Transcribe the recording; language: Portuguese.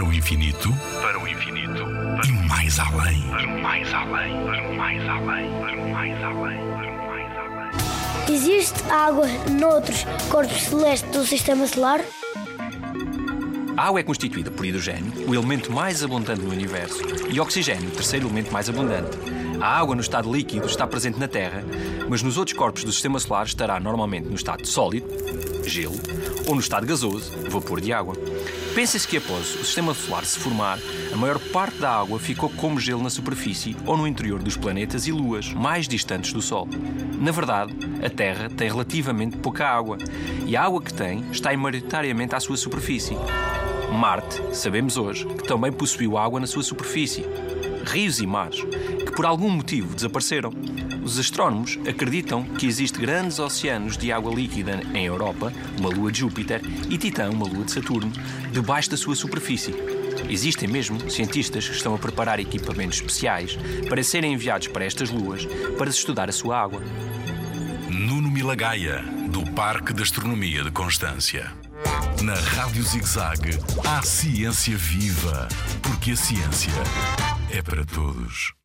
Para o infinito, para o infinito, e mais além. para o mais além, para o mais além, para o mais além, para o mais além. Existe água noutros corpos celestes do sistema solar? A água é constituída por hidrogênio, o elemento mais abundante no universo, e oxigênio, o terceiro elemento mais abundante. A água no estado líquido está presente na Terra, mas nos outros corpos do sistema solar estará normalmente no estado sólido, gelo, ou no estado gasoso, vapor de água. Pensa-se que após o sistema solar se formar, a maior parte da água ficou como gelo na superfície ou no interior dos planetas e luas mais distantes do Sol. Na verdade, a Terra tem relativamente pouca água, e a água que tem está maioritariamente à sua superfície. Marte, sabemos hoje, que também possuiu água na sua superfície. Rios e mares, que por algum motivo desapareceram. Os astrónomos acreditam que existem grandes oceanos de água líquida em Europa, uma lua de Júpiter, e Titã, uma lua de Saturno, debaixo da sua superfície. Existem mesmo cientistas que estão a preparar equipamentos especiais para serem enviados para estas luas para se estudar a sua água. Nuno Milagaya, do Parque de Astronomia de Constância. Na Rádio ZigZag, há ciência viva, porque a ciência é para todos.